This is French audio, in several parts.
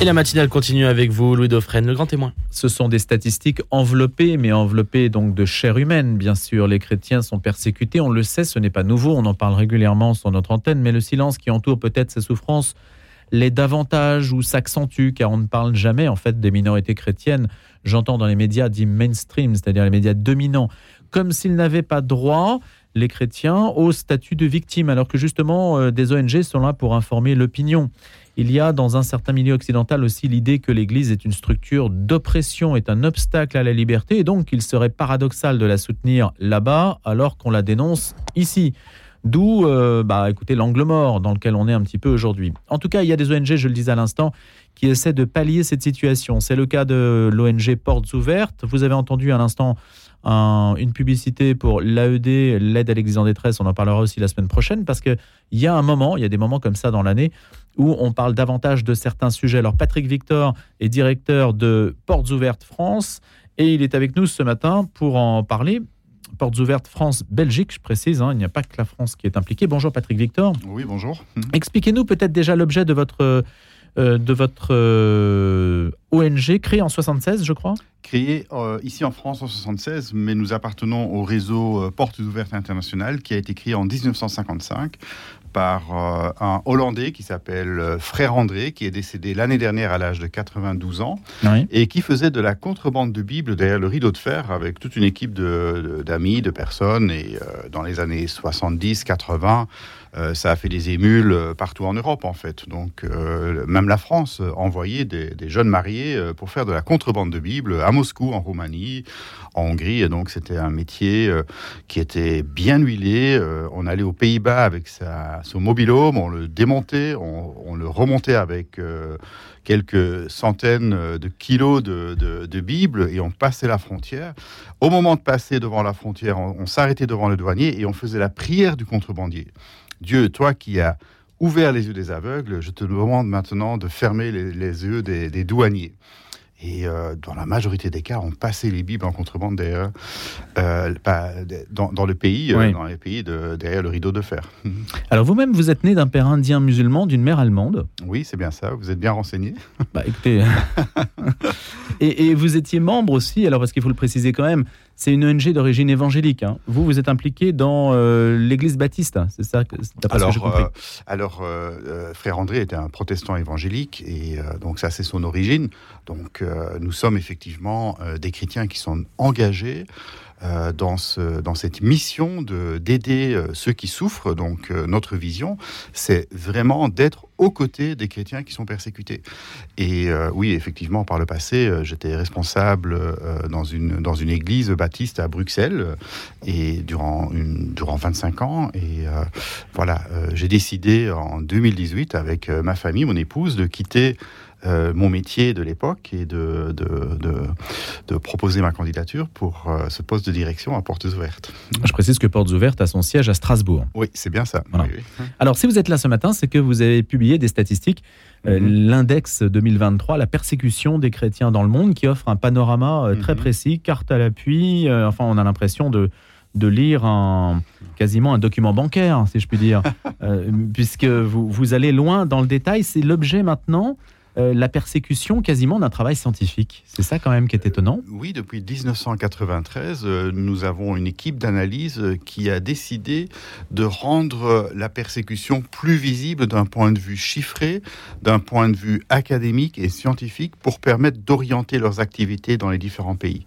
Et la matinale continue avec vous, Louis Dauphren, le grand témoin. Ce sont des statistiques enveloppées, mais enveloppées donc de chair humaine, bien sûr. Les chrétiens sont persécutés, on le sait, ce n'est pas nouveau, on en parle régulièrement sur notre antenne, mais le silence qui entoure peut-être ces souffrances l'est davantage ou s'accentue, car on ne parle jamais en fait des minorités chrétiennes. J'entends dans les médias dits mainstream, c'est-à-dire les médias dominants, comme s'ils n'avaient pas droit les chrétiens au statut de victime, alors que justement euh, des ONG sont là pour informer l'opinion. Il y a dans un certain milieu occidental aussi l'idée que l'Église est une structure d'oppression, est un obstacle à la liberté, et donc il serait paradoxal de la soutenir là-bas alors qu'on la dénonce ici. D'où, euh, bah, écoutez, l'angle mort dans lequel on est un petit peu aujourd'hui. En tout cas, il y a des ONG, je le disais à l'instant, qui essaient de pallier cette situation. C'est le cas de l'ONG Portes Ouvertes. Vous avez entendu à l'instant une publicité pour l'AED, l'aide à l'Église en détresse. On en parlera aussi la semaine prochaine parce qu'il y a un moment, il y a des moments comme ça dans l'année où on parle davantage de certains sujets. Alors Patrick Victor est directeur de Portes Ouvertes France et il est avec nous ce matin pour en parler. Portes Ouvertes France-Belgique, je précise, hein, il n'y a pas que la France qui est impliquée. Bonjour Patrick Victor. Oui, bonjour. Expliquez-nous peut-être déjà l'objet de votre de votre euh, ONG créée en 76, je crois Créée euh, ici en France en 76, mais nous appartenons au réseau Portes Ouvertes International qui a été créé en 1955 par un Hollandais qui s'appelle Frère André, qui est décédé l'année dernière à l'âge de 92 ans, et qui faisait de la contrebande de Bible derrière le rideau de fer avec toute une équipe d'amis, de, de, personnes. Et dans les années 70-80, euh, ça a fait des émules euh, partout en Europe, en fait. Donc, euh, même la France envoyait des, jeunes mariés pour faire de la contrebande de Bible à Moscou, en Roumanie, en Hongrie. Et donc, c'était un métier qui était bien huilé. on allait aux Pays-Bas avec sa, son mobilhome, on le démontait, on, le remontait avec quelques centaines de kilos de, de, de, Bible et on passait la frontière. Au moment de passer devant la frontière, on, on s'arrêtait devant le douanier et on faisait la prière du contrebandier. Dieu, toi qui as ouvert les yeux des aveugles, je te demande maintenant de fermer les, yeux des douaniers. Et euh, dans la majorité des cas, on passait les Bibles en contrebande derrière, euh, dans, le pays, euh, dans les pays de, derrière le rideau de fer. Alors vous-même, vous êtes né d'un père indien musulman, d'une mère allemande. Oui, c'est bien ça. Vous êtes bien renseigné. Bah écoutez, et, vous étiez membre aussi. Alors parce qu'il faut le préciser quand même, c'est une ONG d'origine évangélique. Hein. Vous, vous êtes impliqué dans l'Église baptiste, c'est ça, alors, ce que compris. alors, frère André était un protestant évangélique, et donc ça, c'est son origine. Donc euh, nous sommes effectivement euh, des chrétiens qui sont engagés euh, dans, ce, dans cette mission d'aider ceux qui souffrent. Donc notre vision, c'est vraiment d'être aux côtés des chrétiens qui sont persécutés. Et oui, effectivement, par le passé, j'étais responsable dans, une, dans une église baptiste à Bruxelles et durant, durant 25 ans. Et voilà, j'ai décidé en 2018 avec ma famille, mon épouse, de quitter euh, mon métier de l'époque et de, de, proposer ma candidature pour euh, ce poste de direction à Portes Ouvertes. Je précise que Portes Ouvertes a son siège à Strasbourg. Oui, c'est bien ça. Alors, si vous êtes là ce matin, c'est que vous avez publié des statistiques, euh, mhm. l'index 2023, la persécution des chrétiens dans le monde, qui offre un panorama très mhm. précis, carte à l'appui. enfin, on a l'impression de de lire un, quasiment un document bancaire, si je puis dire, puisque vous, vous allez loin dans le détail. C'est l'objet maintenant euh, la persécution quasiment d'un travail scientifique. C'est ça quand même qui est étonnant. Euh, oui, depuis 1993, euh, nous avons une équipe d'analyse qui a décidé de rendre la persécution plus visible d'un point de vue chiffré, d'un point de vue académique et scientifique pour permettre d'orienter leurs activités dans les différents pays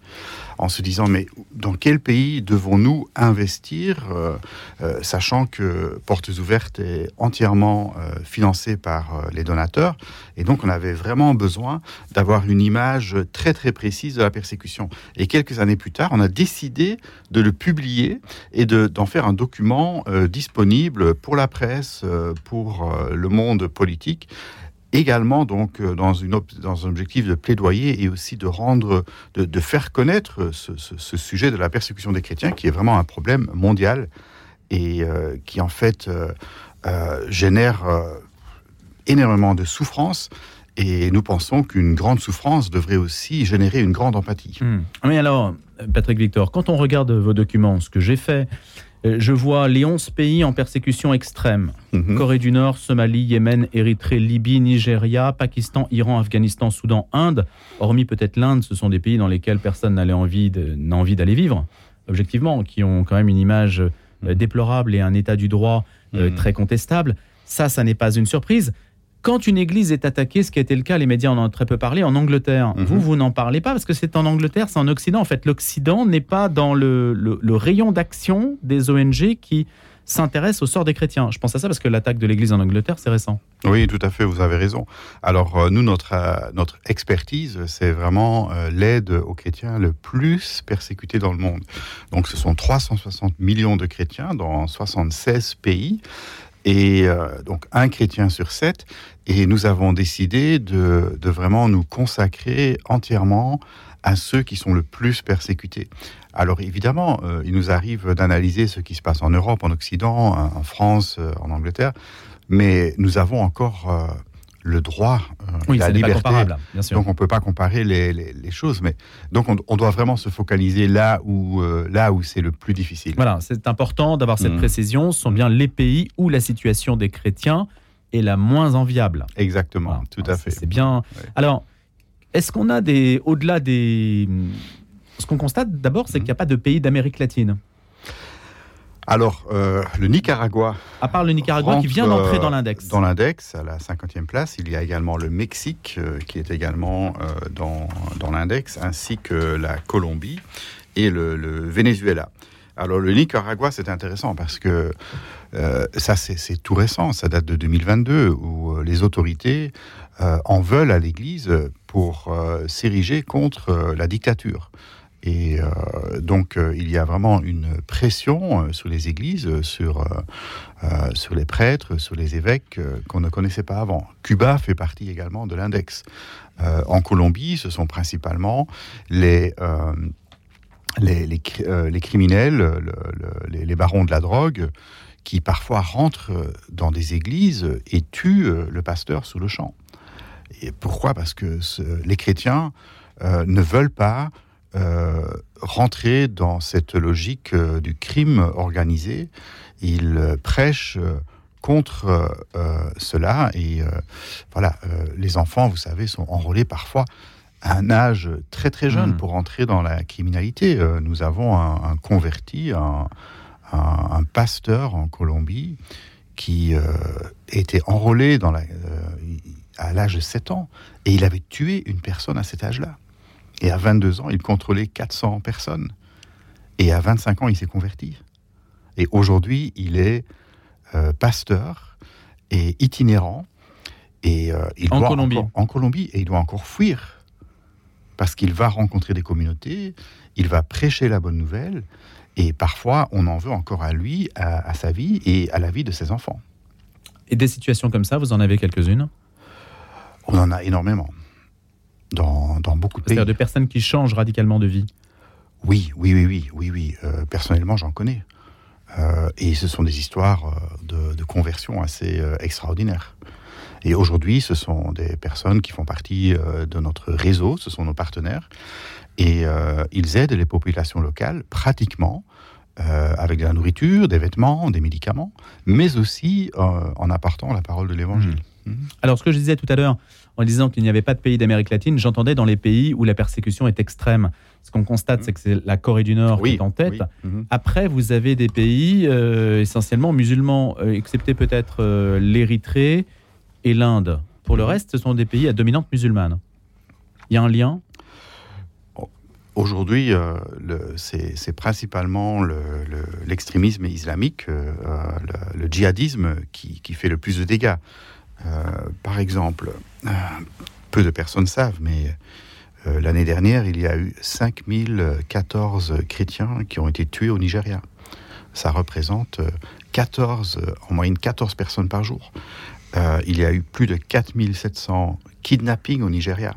en se disant mais dans quel pays devons-nous investir, euh, euh, sachant que Portes Ouvertes est entièrement euh, financé par les donateurs, et donc on avait vraiment besoin d'avoir une image très très précise de la persécution. Et quelques années plus tard, on a décidé de le publier et d'en faire un document disponible pour la presse, pour le monde politique également donc euh, dans, une dans un objectif de plaidoyer et aussi de rendre, de, faire connaître ce, sujet de la persécution des chrétiens, qui est vraiment un problème mondial et euh, qui en fait euh, génère énormément de souffrance. Et nous pensons qu'une grande souffrance devrait aussi générer une grande empathie. Hmm. Mais alors, Patrick Victor, quand on regarde vos documents, ce que j'ai fait, Je vois les 11 pays en persécution extrême. Mhm. Corée du Nord, Somalie, Yémen, Érythrée, Libye, Nigeria, Pakistan, Iran, Afghanistan, Soudan, Inde. Hormis peut-être l'Inde, ce sont des pays dans lesquels personne n'a envie d'aller vivre, objectivement, qui ont quand même une image euh, déplorable et un état du droit euh, Mhm. très contestable. Ça, ça n'est pas une surprise. Quand une église est attaquée, ce qui a été le cas, les médias en ont très peu parlé, en Angleterre. Mhm. Vous, vous n'en parlez pas parce que c'est en Angleterre, c'est en Occident. En fait, l'Occident n'est pas dans le, le- le rayon d'action des ONG qui s'intéressent au sort des chrétiens. Je pense à ça parce que l'attaque de l'église en Angleterre, c'est récent. Oui, tout à fait, vous avez raison. Alors, euh, nous, notre, euh, notre expertise, c'est vraiment euh, l'aide aux chrétiens le plus persécutés dans le monde. Donc, ce sont 360 millions de chrétiens dans 76 pays. Et euh, donc, un chrétien sur sept. Et nous avons décidé de, vraiment nous consacrer entièrement à ceux qui sont le plus persécutés. Alors évidemment, euh, il nous arrive d'analyser ce qui se passe en Europe, en Occident, en France, euh, en Angleterre, mais nous avons encore le droit, euh, Oui, la pas liberté. comparable, bien sûr. Donc on peut pas comparer les, les- les choses, mais donc on, on doit vraiment se focaliser là où euh, là où c'est le plus difficile. Voilà, c'est important d'avoir cette Mhm. précision. Ce sont bien les pays où la situation des chrétiens est la moins enviable. Exactement, Voilà. tout Alors, à fait. C'est bien. Ouais. Alors, est-ce qu'on a des, au-delà des, ce qu'on constate d'abord, c'est Mhm. qu'il n'y a pas de pays d'Amérique latine, Alors euh, le Nicaragua à part le Nicaragua qui vient d'entrer euh, dans l'index. Dans l'index, à la 50e place, il y a également le Mexique euh, qui est également euh, dans, dans l'index, ainsi que la Colombie et le, le Venezuela. Alors le Nicaragua, c'est intéressant parce que ça, c'est tout récent, ça date de 2022, où les autorités en veulent à l'Église pour s'ériger contre la dictature. Et euh, donc, euh, il y a vraiment une pression euh, sur les églises, euh, sur, sur les prêtres, sur les évêques qu'on ne connaissait pas avant. Cuba fait partie également de l'index. En Colombie, ce sont principalement les, les, les, cri- les criminels, le- le- les, barons de la drogue, qui parfois rentrent dans des églises et tuent le pasteur sous le champ. Et pourquoi? Parce que les chrétiens ne veulent pas euh, rentrer dans cette logique euh, du crime organisé. Ils euh, prêchent euh, contre cela et voilà, les enfants, vous savez, sont enrôlés parfois à un âge très très jeune Mhm. pour entrer dans la criminalité. Nous avons un, un converti, un, un- un pasteur en Colombie qui était enrôlé dans la, à l'âge de 7 ans et il avait tué une personne à cet âge-là. Et à 22 ans, il contrôlait 400 personnes. Et à 25 ans, il s'est converti. Et aujourd'hui, il est euh, pasteur et itinérant. Et euh, il En doit Colombie. encore- en Colombie. Et il doit encore fuir. Parce qu'il va rencontrer des communautés, il va prêcher la bonne nouvelle. Et parfois, on en veut encore à lui, à, à sa vie et à la vie de ses enfants. Et des situations comme ça, vous en avez quelques-unes? On en a énormément. Dans, dans beaucoup de pays. C'est-à-dire de personnes qui changent radicalement de vie. Oui, oui, oui, oui, oui, oui. Euh, personnellement, j'en connais. Euh, et ce sont des histoires euh, de, de conversion assez euh, extraordinaires. Et aujourd'hui, ce sont des personnes qui font partie de notre réseau, ce sont nos partenaires, et ils aident les populations locales pratiquement euh, avec de la nourriture, des vêtements, des médicaments, mais aussi euh, en apportant la parole de l'Évangile. Mhm. Alors, ce que je disais tout à l'heure, en disant qu'il n'y avait pas de pays d'Amérique latine, j'entendais dans les pays où la persécution est extrême. Ce qu'on constate, c'est que c'est la Corée du Nord qui est en tête. oui. Mhm. Après, vous avez des pays euh, essentiellement musulmans, euh, excepté peut-être euh, l'Érythrée et l'Inde. Pour le Mhm. reste, ce sont des pays à dominante musulmane. Il y a un lien? Aujourd'hui, euh, le- c'est c'est principalement le- le- l'extrémisme islamique, euh, le, le djihadisme qui, qui fait le plus de dégâts. Euh, par exemple, euh, peu de personnes savent, mais euh, l'année dernière, il y a eu 5014 chrétiens qui ont été tués au Nigeria. Ça représente euh, 14, euh, en moyenne 14 personnes par jour. Il y a eu plus de 4700 kidnappings au Nigeria.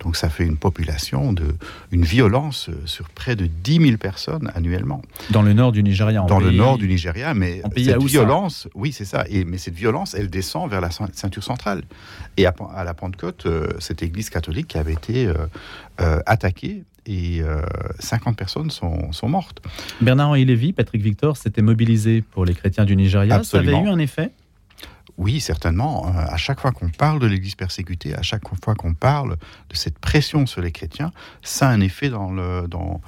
Donc ça fait une population de une violence sur près de 10 000 personnes annuellement. Dans le nord du Nigeria. Dans le nord du Nigeria, mais cette violence, oui c'est ça. Et, mais cette violence, elle descend vers la ceinture centrale. Et à, la Pentecôte, euh, cette église catholique avait été euh, euh, attaquée et 50 personnes sont, sont mortes. Bernard-Henri Lévy, Patrick Victor s'était mobilisé pour les chrétiens du Nigeria. Absolument. Ça avait eu un effet? Oui, certainement. Euh, à chaque fois qu'on parle de l'Église persécutée, à chaque fois qu'on parle de cette pression sur les chrétiens, ça a un effet dans le, dans,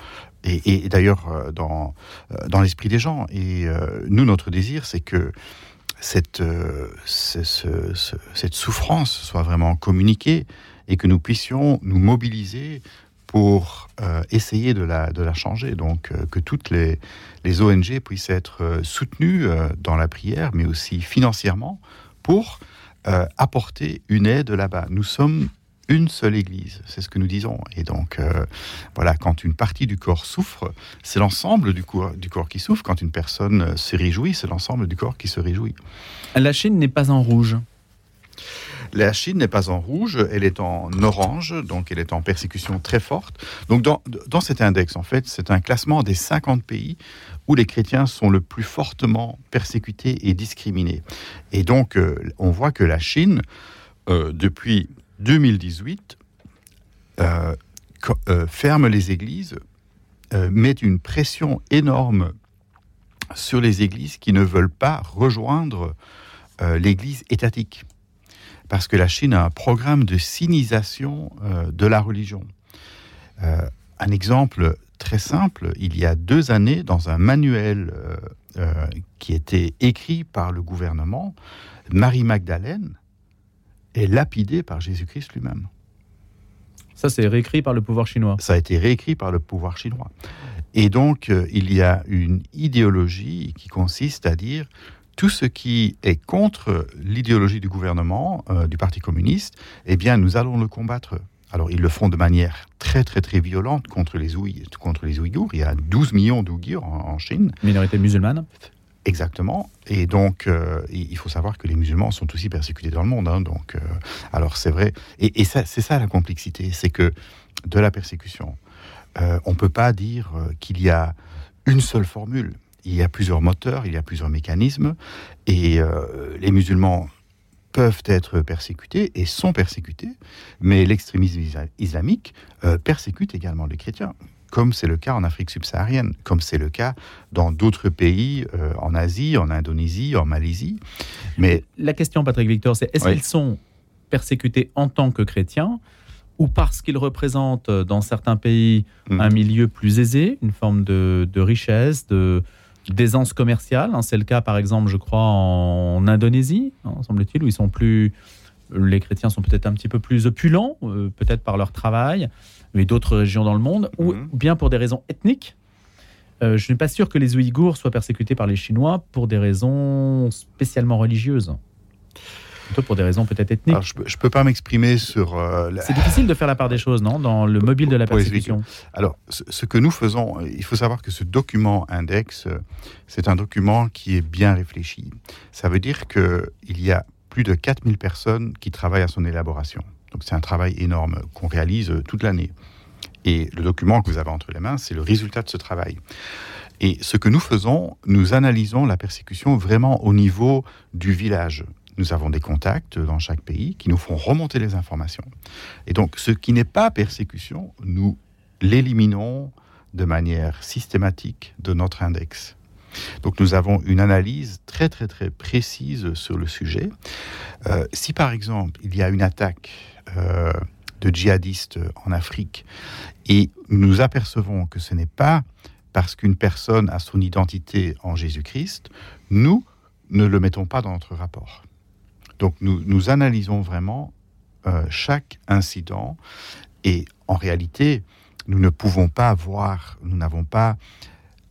et, d'ailleurs euh, dans, euh, dans l'esprit des gens. Et nous, notre désir, c'est que cette, cette souffrance soit vraiment communiquée et que nous puissions nous mobiliser pour essayer de la, de la changer. Donc, que toutes les, les ONG puissent être soutenues dans la prière, mais aussi financièrement, pour euh, apporter une aide là-bas. Nous sommes une seule Église, c'est ce que nous disons. Et donc, euh, voilà, quand une partie du corps souffre, c'est l'ensemble du du corps qui souffre. Quand une personne se réjouit, c'est l'ensemble du corps qui se réjouit. La Chine n'est pas en rouge. La Chine n'est pas en rouge, elle est en orange, donc elle est en persécution très forte. Donc dans, dans cet index, en fait, c'est un classement des 50 pays où les chrétiens sont le plus fortement persécutés et discriminés. Et donc, euh, on voit que la Chine, euh, depuis 2018, euh, ferme les églises, met une pression énorme sur les églises qui ne veulent pas rejoindre l'église étatique. Parce que la Chine a un programme de sinisation de la religion. un exemple très simple. Il y a deux années, dans un manuel euh, euh, qui était écrit par le gouvernement, Marie Magdalène est lapidée par Jésus-Christ lui-même. Ça, c'est réécrit par le pouvoir chinois. Ça a été réécrit par le pouvoir chinois. Et donc, euh, il y a une idéologie qui consiste à dire tout ce qui est contre l'idéologie du gouvernement, du Parti communiste, eh bien, nous allons le combattre. Alors, ils le font de manière très, très, très violente contre les, contre les Ouïghours. Il y a 12 millions d'Ouïghours en, Chine. Minorité musulmane Exactement. Et donc, euh, il faut savoir que les musulmans sont aussi persécutés dans le monde. Hein. donc, euh, alors, c'est vrai. Et, c'est ça la complexité. C'est que de la persécution, euh, on ne peut pas dire qu'il y a une seule formule. Il y a plusieurs moteurs, il y a plusieurs mécanismes. Et les musulmans peuvent être persécutés et sont persécutés, mais l'extrémisme islamique euh, persécute également les chrétiens, comme c'est le cas en Afrique subsaharienne, comme c'est le cas dans d'autres pays, euh, en Asie, en Indonésie, en Malaisie. Mais la question, Patrick Victor, c'est est-ce qu'ils sont persécutés en tant que chrétiens ou parce qu'ils représentent euh, dans certains pays hmm. un milieu plus aisé, une forme de, de richesse, de, d'aisance commerciale. Hein, c'est le cas, par exemple, je crois, en Indonésie, hein, semble-t-il, où ils sont plus. Les chrétiens sont peut-être un petit peu plus opulents, euh, peut-être par leur travail, mais d'autres régions dans le monde, ou mhm. bien pour des raisons ethniques. Euh, je ne suis pas sûr que les Ouïghours soient persécutés par les Chinois pour des raisons spécialement religieuses pour des raisons peut-être ethniques. je ne peux, pas m'exprimer sur... Euh, c'est difficile de faire la part des choses, non Dans le mobile de la persécution. Alors, ce, que nous faisons, il faut savoir que ce document index, c'est un document qui est bien réfléchi. Ça veut dire qu'il y a plus de 4000 personnes qui travaillent à son élaboration. Donc c'est un travail énorme qu'on réalise toute l'année. Et le document que vous avez entre les mains, c'est le résultat de ce travail. Et ce que nous faisons, nous analysons la persécution vraiment au niveau du village, nous avons des contacts dans chaque pays qui nous font remonter les informations. Et donc, ce qui n'est pas persécution, nous l'éliminons de manière systématique de notre index. Donc nous avons une analyse très très très précise sur le sujet. Euh, si par exemple il y a une attaque euh, de djihadistes en Afrique et nous apercevons que ce n'est pas parce qu'une personne a son identité en Jésus-Christ, nous ne le mettons pas dans notre rapport. Donc nous, analysons vraiment euh, chaque incident et en réalité, nous ne pouvons pas voir, nous n'avons pas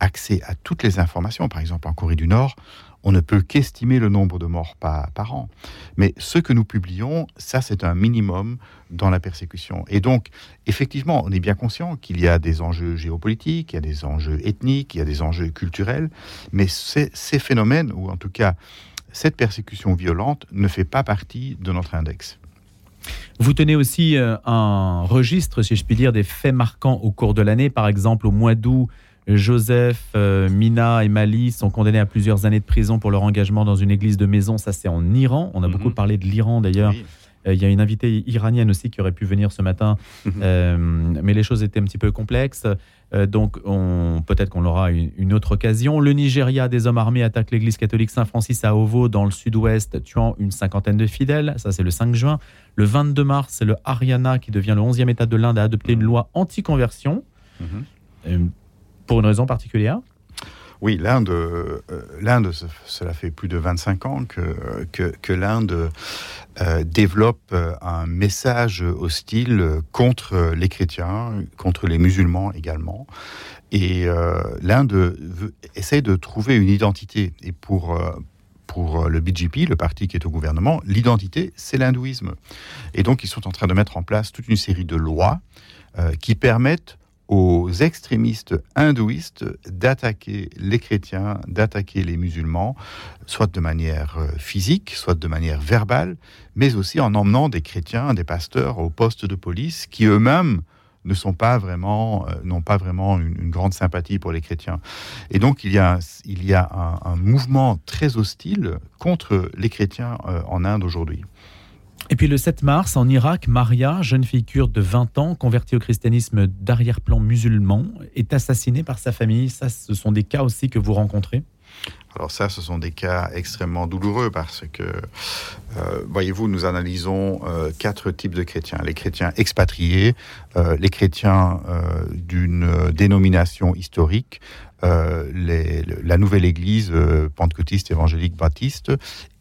accès à toutes les informations. Par exemple, en Corée du Nord, on ne peut qu'estimer le nombre de morts par, an. Mais ce que nous publions, ça c'est un minimum dans la persécution. Et donc, effectivement, on est bien conscient qu'il y a des enjeux géopolitiques, il y a des enjeux ethniques, il y a des enjeux culturels, mais ces phénomènes, ou en tout cas cette persécution violente ne fait pas partie de notre index. Vous tenez aussi euh, un registre, si je puis dire, des faits marquants au cours de l'année. Par exemple, au mois d'août, Joseph, euh, Mina et Mali sont condamnés à plusieurs années de prison pour leur engagement dans une église de maison. Ça, c'est en Iran. On a Mhm. beaucoup parlé de l'Iran d'ailleurs. Oui. Euh, Il y a une invitée iranienne aussi qui aurait pu venir ce matin, Mhm. euh, mais les choses étaient un petit peu complexes. Euh, donc, on- peut-être qu'on aura une, une autre occasion. Le Nigeria, des hommes armés attaquent l'église catholique Saint-Francis à Ovo, dans le sud-ouest, tuant une cinquantaine de fidèles. Ça, c'est le 5 juin. Le 22 mars, c'est le Haryana qui devient le 11e État de l'Inde à adopter une loi anti-conversion. Mhm. Pour une raison particulière Oui, l'Inde, euh, l'Inde, ce- cela fait plus de 25 ans que, que, l'Inde euh, développe euh, un message hostile contre les chrétiens, contre les musulmans également. Et l'Inde essaie de trouver une identité. Et pour, pour le BJP, le parti qui est au gouvernement, l'identité, c'est l'hindouisme. Et donc, ils sont en train de mettre en place toute une série de lois qui permettent aux extrémistes hindouistes d'attaquer les chrétiens, d'attaquer les musulmans, soit de manière euh, physique, soit de manière verbale, mais aussi en emmenant des chrétiens, des pasteurs au poste de police qui eux-mêmes ne sont pas vraiment, euh, n'ont pas vraiment une, grande sympathie pour les chrétiens. Et donc il y a, il y a un, un mouvement très hostile contre les chrétiens euh, en Inde aujourd'hui. Et puis le 7 mars, en Irak, Maria, jeune fille kurde de 20 ans, convertie au christianisme d'arrière-plan musulman, est assassinée par sa famille. Ça, ce sont des cas aussi que vous rencontrez Alors ça, ce sont des cas extrêmement douloureux parce que, euh, voyez-vous, nous analysons euh, quatre types de chrétiens. Les chrétiens expatriés, euh, les chrétiens d'une dénomination historique, le- la nouvelle église euh, pentecôtiste, évangélique, baptiste,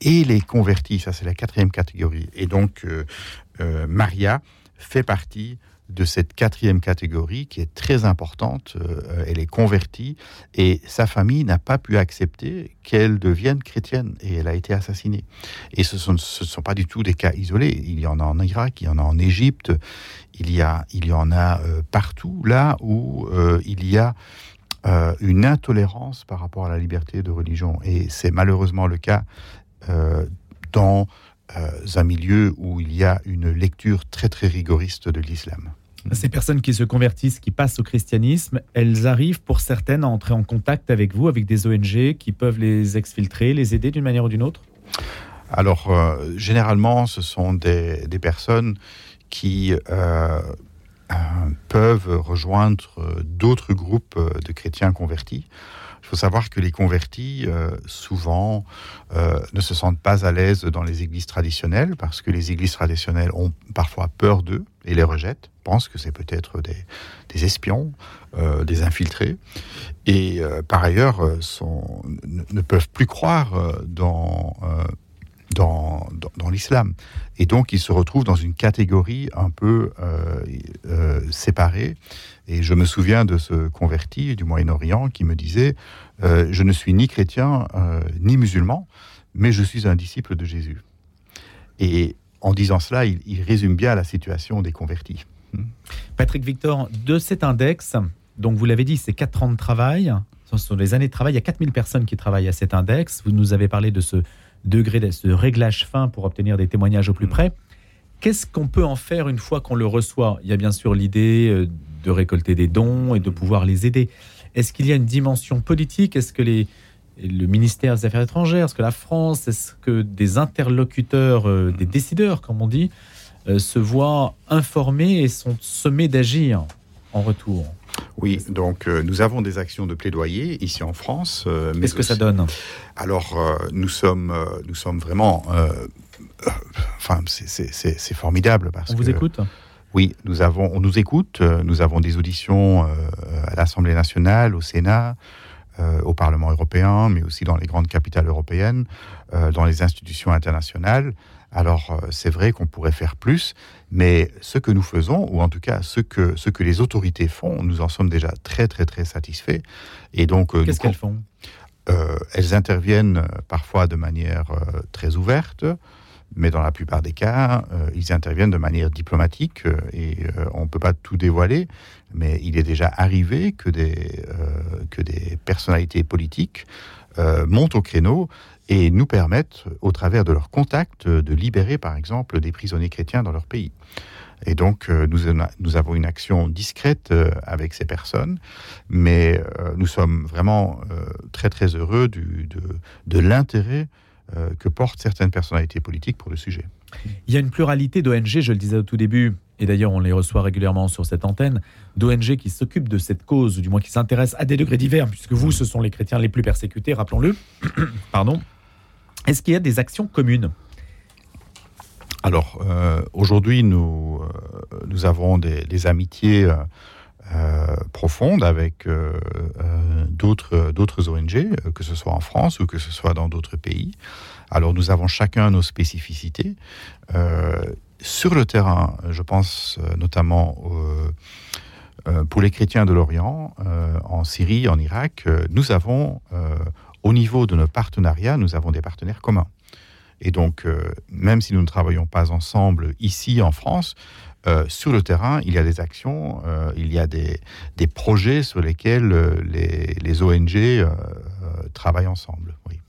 et les convertis. Ça, c'est la quatrième catégorie. Et donc, euh, euh, Maria fait partie de cette quatrième catégorie qui est très importante. Euh, elle est convertie et sa famille n'a pas pu accepter qu'elle devienne chrétienne et elle a été assassinée. Et ce ne sont, pas du tout des cas isolés. Il y en a en Irak, il y en a en Égypte, il y, a, il y en a euh, partout là où euh, il y a euh, une intolérance par rapport à la liberté de religion. Et c'est malheureusement le cas euh, dans euh, un milieu où il y a une lecture très très rigoriste de l'islam. Ces personnes qui se convertissent, qui passent au christianisme, elles arrivent pour certaines à entrer en contact avec vous, avec des ONG qui peuvent les exfiltrer, les aider d'une manière ou d'une autre? Alors, généralement, ce sont des, des personnes qui peuvent rejoindre euh, d'autres groupes euh, de chrétiens convertis. Il faut savoir que les convertis, euh, souvent, euh, ne se sentent pas à l'aise dans les églises traditionnelles parce que les églises traditionnelles ont parfois peur d'eux et les rejettent, pensent que c'est peut-être des, espions, euh, des infiltrés, et euh, par ailleurs euh, ne, peuvent plus croire euh, dans, euh, dans, l'islam. Et donc, ils se retrouvent dans une catégorie un peu euh, euh, séparée. Et je me souviens de ce converti du Moyen-Orient qui me disait euh, Je ne suis ni chrétien ni musulman, mais je suis un disciple de Jésus. Et en disant cela, il, il résume bien la situation des convertis. Patrick Victor, de cet index, donc vous l'avez dit, c'est 4 ans de travail, ce sont les années de travail, il y a 4000 personnes qui travaillent à cet index. Vous nous avez parlé de ce degré, de ce réglage fin pour obtenir des témoignages au plus près. Qu'est-ce qu'on peut en faire une fois qu'on le reçoit? Il y a bien sûr l'idée euh, de récolter des dons et de pouvoir les aider. Est-ce qu'il y a une dimension politique? Est-ce que les, le ministère des Affaires étrangères, est-ce que la France, est-ce que des interlocuteurs, euh, des décideurs, comme on dit, euh, se voient informés et sont sommés d'agir en retour? Oui, donc euh, nous avons des actions de plaidoyer ici en France. euh, mais Qu'est-ce que ça donne Alors, euh, nous, sommes, euh, nous sommes vraiment. enfin, c'est- formidable parce On vous que. écoute Oui, nous avons, on nous écoute. Nous avons des auditions à l'Assemblée nationale, au Sénat, euh, au Parlement européen, mais aussi dans les grandes capitales européennes, euh, dans les institutions internationales. Alors, euh, c'est vrai qu'on pourrait faire plus, mais ce que nous faisons, ou en tout cas ce que, ce que les autorités font, nous en sommes déjà très, très, très satisfaits. Et donc, Qu'est-ce qu'elles font? Elles interviennent parfois de manière très ouverte, mais dans la plupart des cas, euh, ils interviennent de manière diplomatique euh, et euh, on ne peut pas tout dévoiler, mais il est déjà arrivé que des, que des personnalités politiques montent au créneau et nous permettent, au travers de leurs contacts, de libérer par exemple des prisonniers chrétiens dans leur pays. Et donc, nous, nous, avons une action discrète avec ces personnes, mais nous sommes vraiment très très heureux du, de, de l'intérêt que portent certaines personnalités politiques pour le sujet. Il y a une pluralité d'ONG, je le disais au tout début, et d'ailleurs on les reçoit régulièrement sur cette antenne, d'ONG qui s'occupent de cette cause, ou du moins qui s'intéressent à des degrés divers, puisque vous, ce sont les chrétiens les plus persécutés, rappelons-le. Pardon. Est-ce qu'il y a des actions communes? Alors, euh, aujourd'hui, nous, euh, nous avons des, amitiés euh, profondes avec d'autres, d'autres ONG, que ce soit en France ou que ce soit dans d'autres pays. Alors, nous avons chacun nos spécificités. sur le terrain, je pense notamment pour les chrétiens de l'Orient, en Syrie, en Irak, nous avons, au niveau de nos partenariats, nous avons des partenaires communs. Et donc, euh, même si nous ne travaillons pas ensemble ici en France, euh, sur le terrain, il y a des actions, euh, il y a des, des, projets sur lesquels les, les, ONG travaillent ensemble. Oui.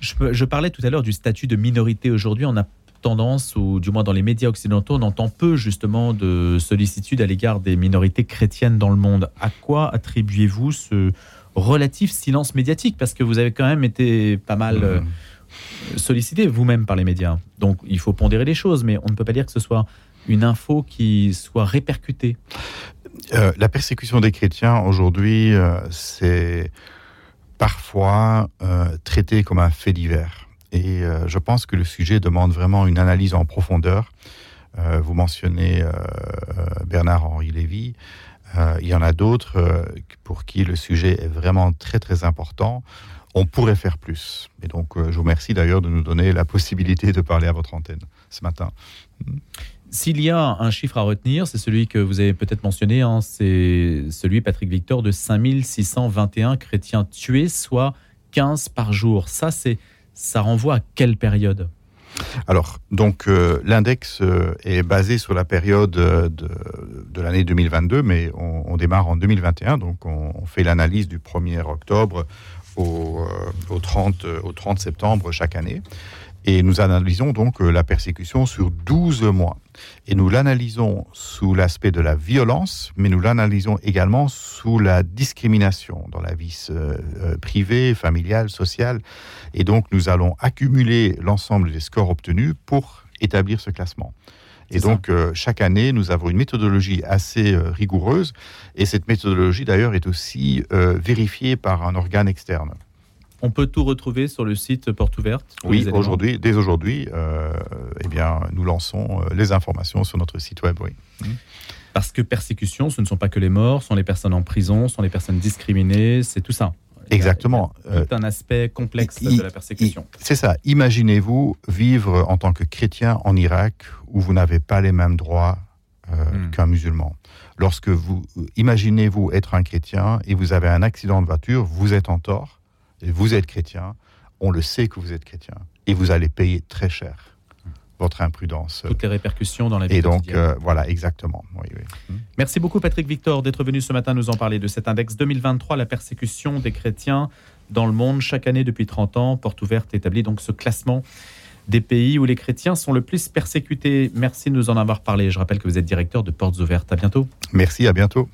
Je, je, parlais tout à l'heure du statut de minorité. Aujourd'hui, on a tendance, ou du moins dans les médias occidentaux, on entend peu justement de sollicitude à l'égard des minorités chrétiennes dans le monde. À quoi attribuez-vous ce relatif silence médiatique? Parce que vous avez quand même été pas mal... Mmh sollicité vous-même par les médias. Donc il faut pondérer les choses, mais on ne peut pas dire que ce soit une info qui soit répercutée. Euh, la persécution des chrétiens aujourd'hui, euh, c'est parfois euh, traité comme un fait divers. Et je pense que le sujet demande vraiment une analyse en profondeur. vous mentionnez Bernard-Henri Lévy. il y en a d'autres pour qui le sujet est vraiment très très important on pourrait faire plus. Et donc, euh, je vous remercie d'ailleurs de nous donner la possibilité de parler à votre antenne ce matin. S'il y a un chiffre à retenir, c'est celui que vous avez peut-être mentionné, hein, c'est celui, Patrick Victor, de 5621 chrétiens tués, soit 15 par jour. Ça, c'est, ça renvoie à quelle période? Alors, donc, euh, l'index euh, est basé sur la période de, l'année 2022, mais on, démarre en 2021, donc on, on fait l'analyse du 1er octobre au, 30, euh, au 30 septembre chaque année. Et nous analysons donc euh, la persécution sur 12 mois. Et nous l'analysons sous l'aspect de la violence, mais nous l'analysons également sous la discrimination dans la vie euh, privée, familiale, sociale. Et donc nous allons accumuler l'ensemble des scores obtenus pour établir ce classement. Et donc, euh, chaque année, nous avons une méthodologie assez euh, rigoureuse. Et cette méthodologie, d'ailleurs, est aussi euh, vérifiée par un organe externe. On peut tout retrouver sur le site Porte Ouverte Oui, aujourd'hui, dès aujourd'hui, eh bien, nous lançons les informations sur notre site web. Oui. Mmh. Parce que persécution, ce ne sont pas que les morts, ce sont les personnes en prison, ce sont les personnes discriminées, c'est tout ça. Exactement. C'est un aspect complexe de la persécution. C'est ça. Imaginez-vous vivre en tant que chrétien en Irak où vous n'avez pas les mêmes droits euh, hmm. qu'un musulman. Lorsque vous imaginez-vous être un chrétien et vous avez un accident de voiture, vous êtes en tort, et vous êtes chrétien, on le sait que vous êtes chrétien, et vous allez payer très cher votre imprudence. Toutes les répercussions dans la vie Et donc, euh, voilà, exactement. Hmm. Merci beaucoup, Patrick Victor, d'être venu ce matin nous en parler de cet index 2023, la persécution des chrétiens dans le monde. Chaque année, depuis 30 ans, Porte Ouverte établit donc ce classement des pays où les chrétiens sont le plus persécutés. Merci de nous en avoir parlé. Je rappelle que vous êtes directeur de Portes Ouvertes. À bientôt. Merci, à bientôt.